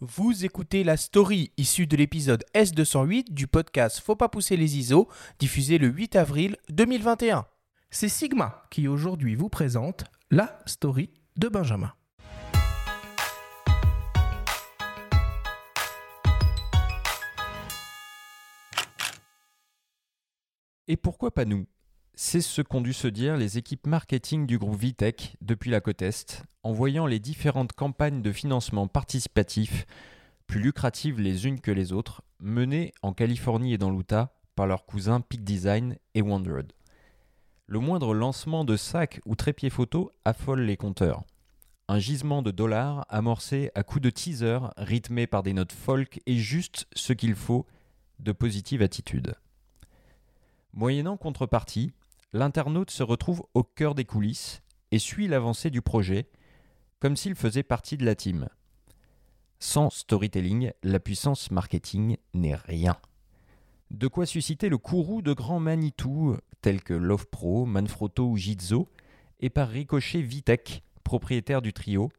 Vous écoutez la story issue de l'épisode S208 du podcast Faut pas pousser les ISO, diffusé le 8 avril 2021. C'est Sigma qui aujourd'hui vous présente la story de Benjamin. Et pourquoi pas nous? C'est ce qu'ont dû se dire les équipes marketing du groupe Vitech depuis la côte Est, en voyant les différentes campagnes de financement participatif, plus lucratives les unes que les autres, menées en Californie et dans l'Utah par leurs cousins Peak Design et Wondered. Le moindre lancement de sac ou trépied photo affole les compteurs. Un gisement de dollars amorcé à coups de teaser rythmé par des notes folk et juste ce qu'il faut de positive attitude. Moyennant contrepartie, l'internaute se retrouve au cœur des coulisses et suit l'avancée du projet, comme s'il faisait partie de la team. Sans storytelling, la puissance marketing n'est rien. De quoi susciter le courroux de grands Manitou tels que Love Pro, Manfrotto ou Jitzo, et par ricochet Vitek, propriétaire du trio,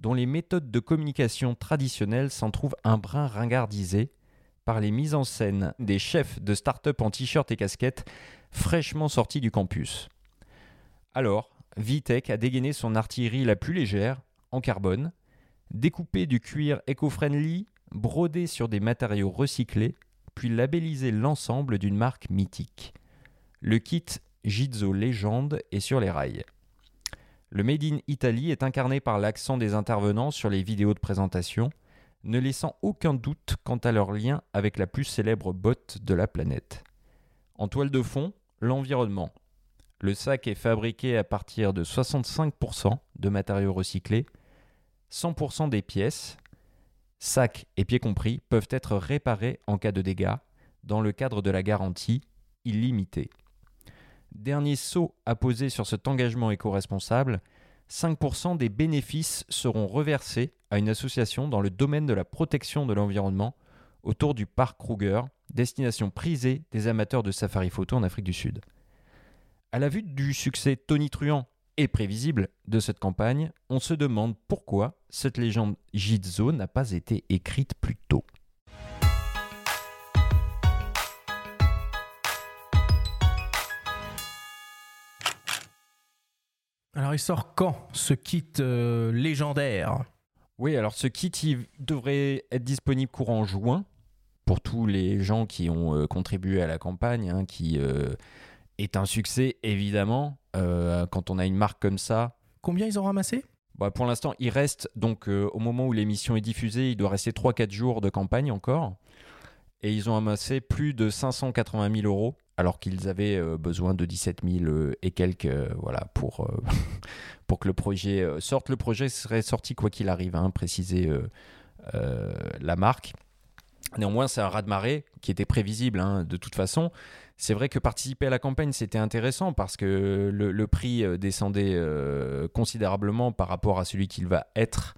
dont les méthodes de communication traditionnelles s'en trouvent un brin ringardisé par les mises en scène des chefs de start-up en t-shirt et casquette fraîchement sortis du campus. Alors, Vitek a dégainé son artillerie la plus légère, en carbone, découpé du cuir éco-friendly, brodé sur des matériaux recyclés, puis labellisé l'ensemble d'une marque mythique. Le kit Gizzo Légende est sur les rails. Le Made in Italy est incarné par l'accent des intervenants sur les vidéos de présentation, ne laissant aucun doute quant à leur lien avec la plus célèbre botte de la planète. En toile de fond, l'environnement. Le sac est fabriqué à partir de 65% de matériaux recyclés, 100% des pièces, sac et pieds compris, peuvent être réparés en cas de dégâts dans le cadre de la garantie illimitée. Dernier saut à poser sur cet engagement éco-responsable, 5% des bénéfices seront reversés à une association dans le domaine de la protection de l'environnement autour du parc Kruger, destination prisée des amateurs de safari photo en Afrique du Sud. À la vue du succès tonitruant et prévisible de cette campagne, on se demande pourquoi cette légende Jitzo n'a pas été écrite plus tôt. Alors il sort quand ce kit euh, légendaire? Oui, alors ce kit il devrait être disponible courant juin pour tous les gens qui ont euh, contribué à la campagne, hein, qui euh, est un succès évidemment. Quand on a une marque comme ça, Combien ils ont ramassé? Bah, pour l'instant, il reste, donc au moment où l'émission est diffusée, il doit rester 3-4 jours de campagne encore. Et ils ont amassé plus de 580 000 euros, alors qu'ils avaient euh, besoin de 17 000 euh, et quelques euh, voilà, pour, pour que le projet sorte. Le projet serait sorti quoi qu'il arrive, hein, préciser la marque. Néanmoins, c'est un raz-de-marée qui était prévisible hein, de toute façon. C'est vrai que participer à la campagne, c'était intéressant parce que le, prix descendait considérablement par rapport à celui qu'il va être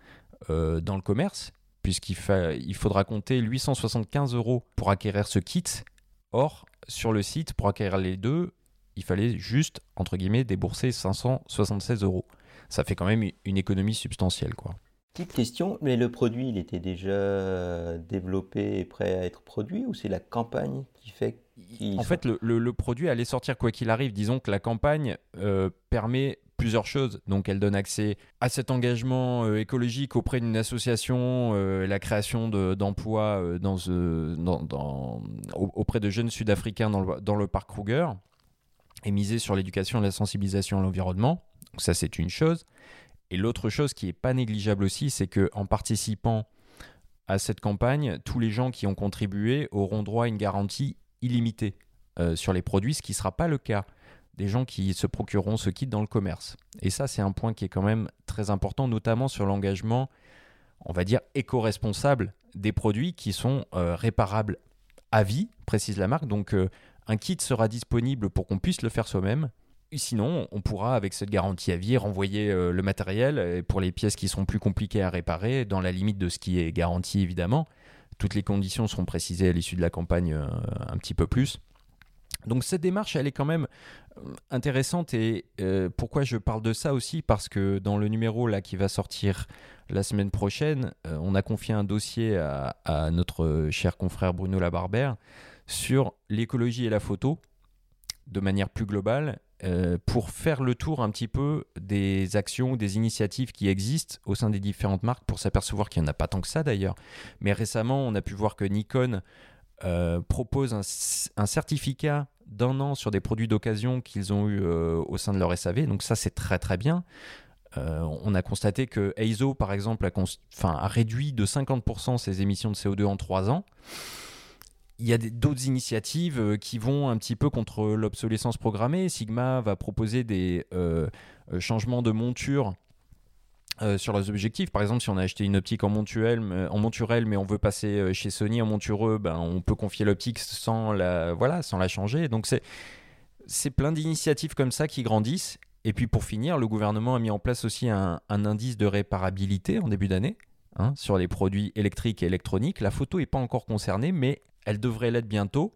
dans le commerce, puisqu'il il faudra compter 875 euros pour acquérir ce kit. Or, sur le site, pour acquérir les deux, il fallait juste, entre guillemets, débourser 576 euros. Ça fait quand même une économie substantielle, quoi. Petite question, mais le produit, il était déjà développé et prêt à être produit ou c'est la campagne qui fait qu'ils En fait, le, le- le produit allait sortir quoi qu'il arrive. Disons que la campagne euh, permet plusieurs choses. Donc, elle donne accès à cet engagement euh, écologique auprès d'une association, euh, la création de- d'emplois dans, auprès de jeunes Sud-Africains dans le, dans le parc Kruger et miser sur l'éducation et la sensibilisation à l'environnement. Donc, ça, c'est une chose. Et l'autre chose qui n'est pas négligeable aussi, c'est que en participant à cette campagne, tous les gens qui ont contribué auront droit à une garantie illimitée euh, sur les produits, ce qui ne sera pas le cas des gens qui se procureront ce kit dans le commerce. Et ça, c'est un point qui est quand même très important, notamment sur l'engagement, on va dire, éco-responsable des produits qui sont euh, réparables à vie, précise la marque. Donc, euh, un kit sera disponible pour qu'on puisse le faire soi-même. Sinon, on pourra, avec cette garantie à vie, renvoyer euh, le matériel euh, pour les pièces qui sont plus compliquées à réparer, dans la limite de ce qui est garanti, évidemment. Toutes les conditions seront précisées à l'issue de la campagne euh, un petit peu plus. Donc cette démarche, elle est quand même intéressante et pourquoi je parle de ça aussi? Parce que dans le numéro là qui va sortir la semaine prochaine, on a confié un dossier à, à notre cher confrère Bruno Labarbère sur l'écologie et la photo de manière plus globale euh, pour faire le tour un petit peu des actions des initiatives qui existent au sein des différentes marques pour s'apercevoir qu'il n'y en a pas tant que ça d'ailleurs. Mais récemment, on a pu voir que Nikon euh, propose un, certificat d'un an sur des produits d'occasion qu'ils ont eu euh, au sein de leur SAV. Donc ça, c'est très très bien. On a constaté que EIZO, par exemple, a réduit de 50% ses émissions de CO2 en 3 ans. Il y a d'autres initiatives euh, qui vont un petit peu contre l'obsolescence programmée. Sigma va proposer des euh, euh, changements de monture sur leurs objectifs. Par exemple, si on a acheté une optique en, montuel, en monturelle, mais on veut passer chez Sony en montureux, ben, on peut confier l'optique sans la, voilà, sans la changer. Donc c'est c'est plein d'initiatives comme ça qui grandissent. Et puis pour finir, le gouvernement a mis en place aussi un, un indice de réparabilité en début d'année hein, sur les produits électriques et électroniques. La photo n'est pas encore concernée, mais elle devrait l'être bientôt.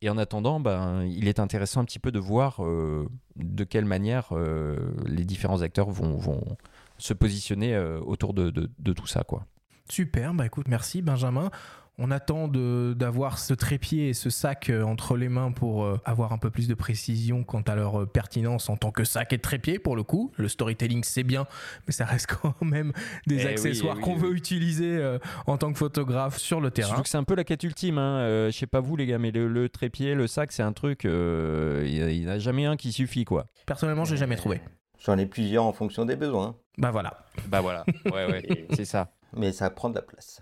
Et en attendant, ben, il est intéressant un petit peu de voir euh, de quelle manière euh, les différents acteurs vont, se positionner euh, autour de tout ça. Quoi. Super, bah écoute, merci Benjamin. On attend de- d'avoir ce trépied et ce sac euh, entre les mains pour euh, avoir un peu plus de précision quant à leur euh, pertinence en tant que sac et trépied pour le coup. Le storytelling c'est bien, mais ça reste quand même des Eh oui, accessoires eh oui, qu'on oui. veut utiliser en tant que photographe sur le terrain. Surtout que c'est un peu la quête ultime. Hein. Euh, je sais pas vous les gars, mais le, le trépied, le sac, c'est un truc. euh, Il n'y en a jamais un qui suffit quoi. Personnellement, j'ai jamais trouvé. J'en ai plusieurs en fonction des besoins, Bah voilà. Bah voilà. Ouais ouais. c'est ça. mais ça prend de la place.